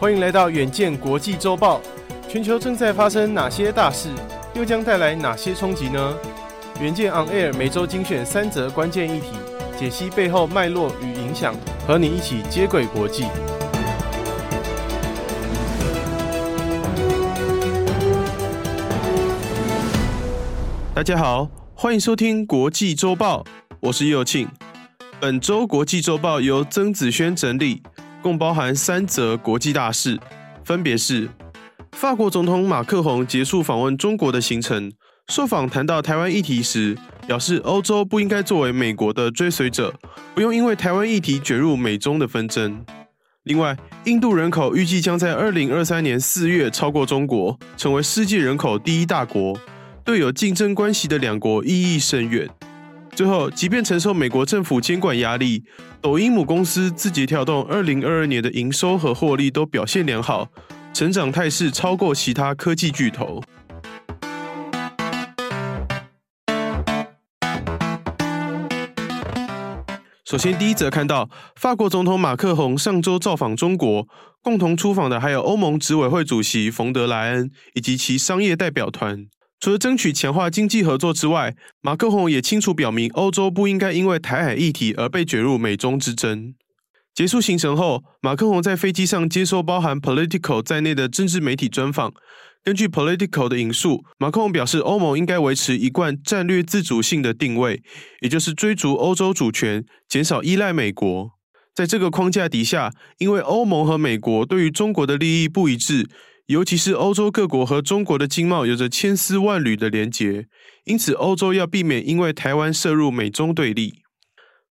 欢迎来到远见国际周报。全球正在发生哪些大事，又将带来哪些冲击呢？远见 On Air 每周精选三则关键议题，解析背后脉络与影响，和你一起接轨国际。大家好，欢迎收听国际周报，我是佑庆。本周国际周报由曾子轩整理，共包含三则国际大事，分别是：法国总统马克宏结束访问中国的行程，受访谈到台湾议题时，表示欧洲不应该作为美国的追随者，不用因为台湾议题卷入美中的纷争。另外，印度人口预计将在二零二三年四月超过中国，成为世界人口第一大国。对有竞争关系的两国意义深远。最后，即便承受美国政府监管压力，抖音母公司字节跳动二零二二年的营收和获利都表现良好，成长态势超过其他科技巨头。首先，第一则看到法国总统马克宏上周造访中国，共同出访的还有欧盟执委会主席冯德莱恩以及其商业代表团。除了争取强化经济合作之外，马克宏也清楚表明，欧洲不应该因为台海议题而被卷入美中之争。结束行程后，马克宏在飞机上接受包含 Political 在内的政治媒体专访。根据 Political 的引述，马克宏表示，欧盟应该维持一贯战略自主性的定位，也就是追逐欧洲主权，减少依赖美国。在这个框架底下，因为欧盟和美国对于中国的利益不一致。尤其是欧洲各国和中国的经贸有着千丝万缕的连结，因此欧洲要避免因为台湾涉入美中对立。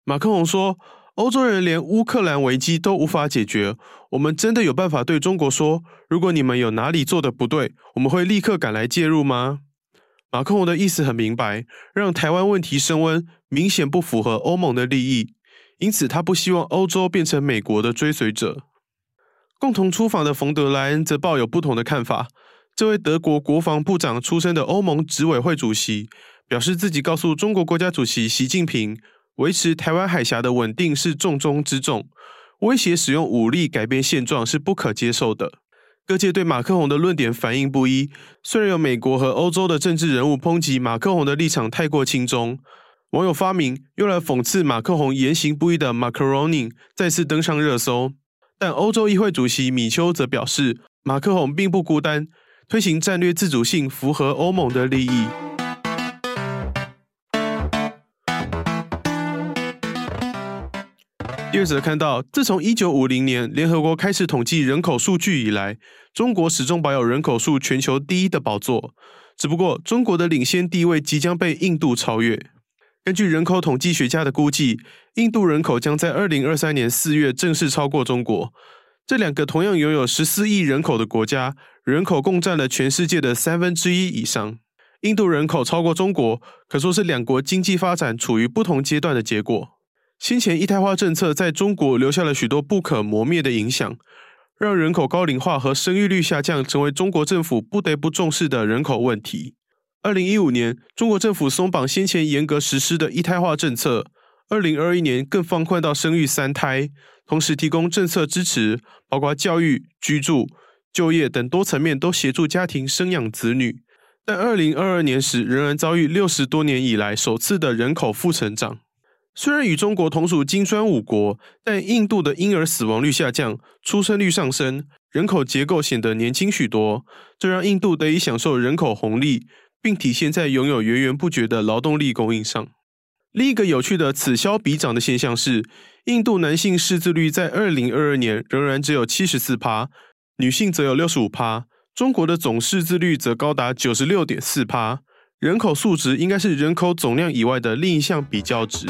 马克宏说：“欧洲人连乌克兰危机都无法解决，我们真的有办法对中国说，如果你们有哪里做的不对，我们会立刻赶来介入吗？”马克宏的意思很明白，让台湾问题升温，明显不符合欧盟的利益，因此他不希望欧洲变成美国的追随者。共同出访的冯德莱恩则抱有不同的看法。这位德国国防部长出身的欧盟执委会主席表示，自己告诉中国国家主席习近平，维持台湾海峡的稳定是重中之重，威胁使用武力改变现状是不可接受的。各界对马克宏的论点反应不一，虽然有美国和欧洲的政治人物抨击马克宏的立场太过亲中，网友发明用来讽刺马克宏言行不一的 “macaroni” 再次登上热搜。但欧洲议会主席米丘则表示，马克宏并不孤单，推行战略自主性符合欧盟的利益。第二则看到，自从一九五零年联合国开始统计人口数据以来，中国始终保有人口数全球第一的宝座。只不过，中国的领先地位即将被印度超越。根据人口统计学家的估计，印度人口将在二零二三年四月正式超过中国。这两个同样拥有十四亿人口的国家，人口共占了全世界的三分之一以上。印度人口超过中国，可说是两国经济发展处于不同阶段的结果。先前一胎化政策在中国留下了许多不可磨灭的影响，让人口高龄化和生育率下降成为中国政府不得不重视的人口问题。二零一五年，中国政府松绑先前严格实施的一胎化政策；二零二一年更放宽到生育三胎，同时提供政策支持，包括教育、居住、就业等多层面都协助家庭生养子女。但二零二二年时，仍然遭遇六十多年以来首次的人口负成长。虽然与中国同属金砖五国，但印度的婴儿死亡率下降，出生率上升，人口结构显得年轻许多，这让印度得以享受人口红利。并体现在拥有源源不绝的劳动力供应上。另一个有趣的此消彼长的现象是，印度男性识字率在二零二二年仍然只有七十四趴，女性则有六十五趴。中国的总识字率则高达九十六点四趴。人口数值应该是人口总量以外的另一项比较值。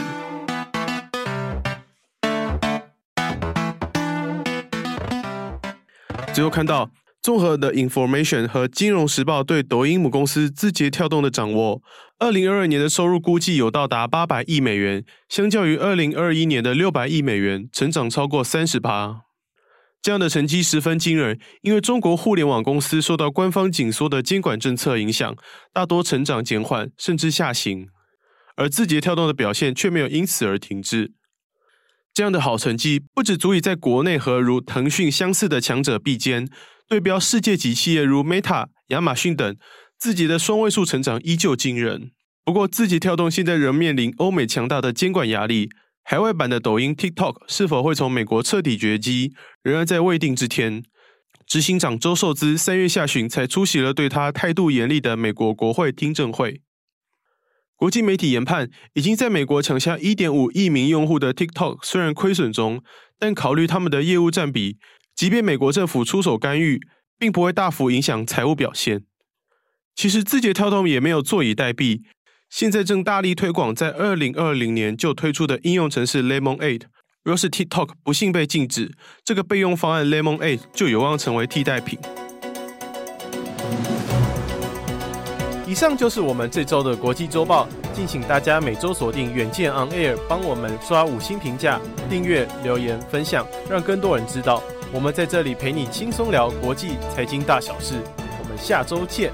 最后看到。综合的 Information 和金融时报对抖音母公司字节跳动的掌握，二零二二年的收入估计有到达八百亿美元，相较于二零二一年的六百亿美元，成长超过三十趴。这样的成绩十分惊人，因为中国互联网公司受到官方紧缩的监管政策影响，大多成长减缓甚至下行，而字节跳动的表现却没有因此而停滞。这样的好成绩不只足以在国内和如腾讯相似的强者比肩，对标世界级企业如 Meta、亚马逊等，字节的双位数成长依旧惊人。不过，字节跳动现在仍面临欧美强大的监管压力，海外版的抖音 TikTok 是否会从美国彻底绝迹，仍然在未定之天。执行长周受资三月下旬才出席了对他态度严厉的美国国会听证会。国际媒体研判，已经在美国抢下1.5亿名用户的 TikTok 虽然亏损中，但考虑他们的业务占比，即便美国政府出手干预，并不会大幅影响财务表现。其实字节跳动也没有坐以待毙，现在正大力推广在2020年就推出的应用程式 Lemonade。若是 TikTok 不幸被禁止，这个备用方案 Lemonade 就有望成为替代品。以上就是我们这周的国际周报，敬请大家每周锁定远见 On Air，帮我们刷五星评价、订阅、留言、分享，让更多人知道我们在这里陪你轻松聊国际财经大小事。我们下周见。